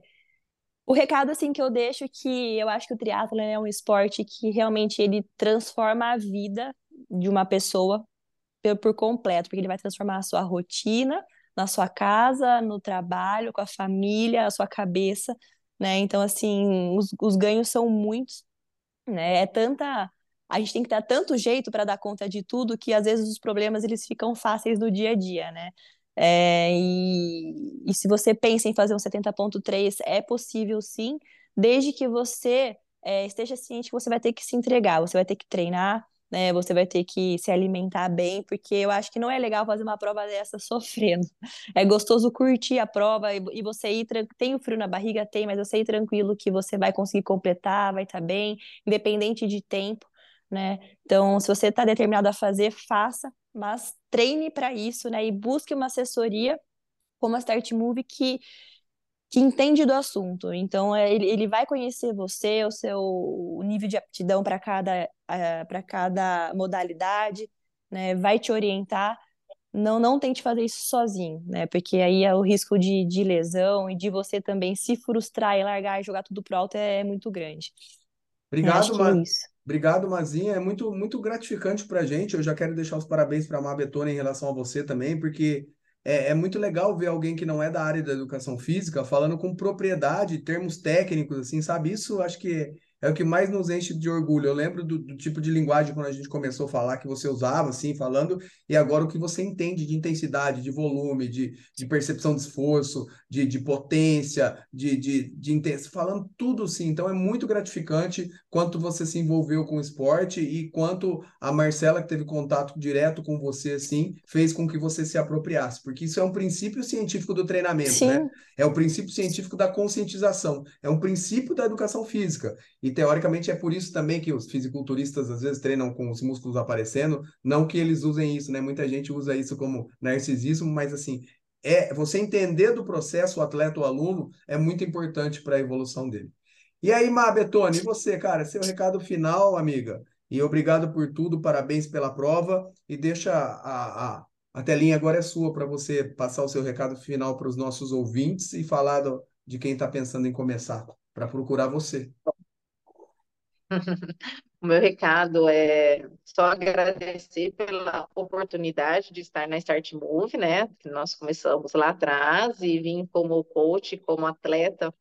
o recado assim que eu deixo é que eu acho que o triatlo é um esporte que realmente ele transforma a vida de uma pessoa por, por completo, porque ele vai transformar a sua rotina, na sua casa, no trabalho, com a família, a sua cabeça, né? Então assim, os, os ganhos são muitos, né? É tanta a gente tem que dar tanto jeito para dar conta de tudo que às vezes os problemas eles ficam fáceis no dia a dia, né? É, e, e se você pensa em fazer um 70.3, é possível sim, desde que você é, esteja ciente que você vai ter que se entregar, você vai ter que treinar, né? Você vai ter que se alimentar bem, porque eu acho que não é legal fazer uma prova dessa sofrendo. É gostoso curtir a prova e, e você ir tem o frio na barriga, tem, mas você ir tranquilo que você vai conseguir completar, vai estar tá bem, independente de tempo, né? Então, se você está determinado a fazer, faça, mas treine para isso, né? E busque uma assessoria como a Start Move que que entende do assunto. Então, é, ele, ele vai conhecer você, o seu nível de aptidão para cada, para cada modalidade, né? Vai te orientar. Não, não tente fazer isso sozinho, né? Porque aí é o risco de, de lesão e de você também se frustrar e largar e jogar tudo pro alto é, é muito grande. Obrigado, Ma... é Obrigado, Mazinha. É muito, muito gratificante para a gente. Eu já quero deixar os parabéns para a Mabetona em relação a você também, porque é, é, muito legal ver alguém que não é da área da educação física falando com propriedade, termos técnicos, assim, sabe? Isso acho que é o que mais nos enche de orgulho. Eu lembro do, do, tipo de linguagem quando a gente começou a falar que você usava, assim, falando, e agora o que você entende de intensidade, de volume, de, de percepção de esforço, de, de potência, de, de, de intensidade, falando tudo assim. Então é muito gratificante quanto você se envolveu com o esporte e quanto a Marcela, que teve contato direto com você, assim, fez com que você se apropriasse, porque isso é um princípio científico do treinamento, né? Sim. né? É o princípio científico da conscientização, é um princípio da educação física. E teoricamente é por isso também que os fisiculturistas às vezes treinam com os músculos aparecendo, não que eles usem isso, né? Muita gente usa isso como narcisismo, mas assim, é você entender do processo o atleta ou aluno é muito importante para a evolução dele. E aí, Má Betone, e você, cara, seu recado final, amiga. E obrigado por tudo, parabéns pela prova e deixa a, a, a telinha agora é sua para você passar o seu recado final para os nossos ouvintes e falar do, de quem está pensando em começar, para procurar você. O meu recado é só agradecer pela oportunidade de estar na Start Move, né? Nós começamos lá atrás e vim como coach, como atleta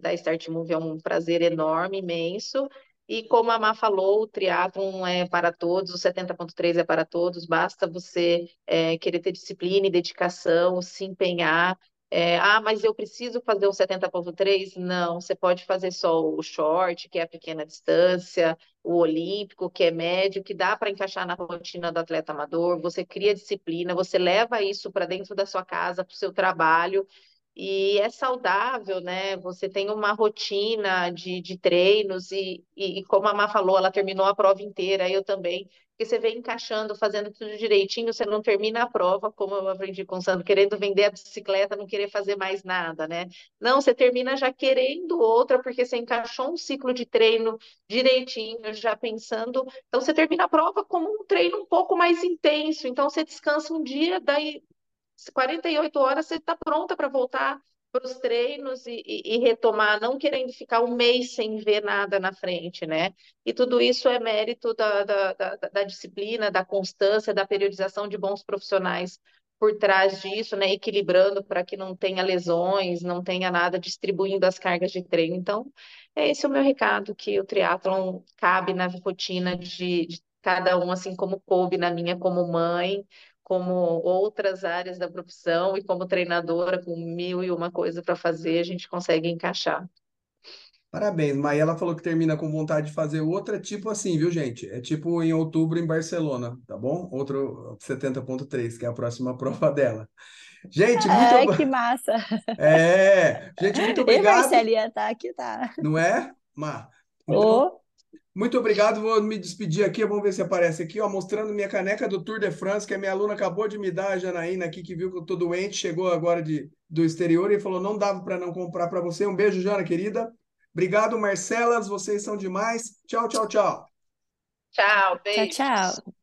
da Start Move é um prazer enorme, imenso. E como a Má falou, o triatlon é para todos, o 70.3 é para todos, basta você é, querer ter disciplina e dedicação, se empenhar é, ah, mas eu preciso fazer o 70.3? Não, você pode fazer só o short, que é a pequena distância, o olímpico, que é médio, que dá para encaixar na rotina do atleta amador. Você cria disciplina, você leva isso para dentro da sua casa, para o seu trabalho, e é saudável, né? Você tem uma rotina de, de treinos, e, e, e como a Má falou, ela terminou a prova inteira, eu também porque você vem encaixando, fazendo tudo direitinho, você não termina a prova, como eu aprendi com o Sandro, querendo vender a bicicleta, não querer fazer mais nada, né? Não, você termina já querendo outra, porque você encaixou um ciclo de treino direitinho, já pensando. Então, você termina a prova como um treino um pouco mais intenso. Então, você descansa um dia, daí 48 horas você está pronta para voltar para os treinos e, e, e, retomar, não querendo ficar um mês sem ver nada na frente, né? E tudo isso é mérito da, da, da, da disciplina, da constância, da periodização de bons profissionais por trás disso, né? Equilibrando para que não tenha lesões, não tenha nada distribuindo as cargas de treino. Então, é esse o meu recado, que o triatlon cabe na rotina de, de cada um, assim como coube na minha como mãe, como outras áreas da profissão e como treinadora com mil e uma coisa para fazer, a gente consegue encaixar. Parabéns, Maia. Ela falou que termina com vontade de fazer outra, tipo assim, viu, gente? É tipo em outubro em Barcelona, tá bom? Outro 70.3, que é a próxima prova dela. Gente, muito É, que massa. É, gente, muito obrigado. E Marcelinha tá aqui, tá. Não é, Má? Então, muito obrigado, vou me despedir aqui, vamos ver se aparece aqui, ó, mostrando minha caneca do Tour de France, que a minha aluna acabou de me dar, a Janaína aqui, que viu que eu tô doente, chegou agora de, do exterior e falou, não dava para não comprar para você. Um beijo, Jana, querida. Obrigado, Marcelas, vocês são demais. Tchau, tchau, tchau. Tchau, beijo. Tchau, tchau.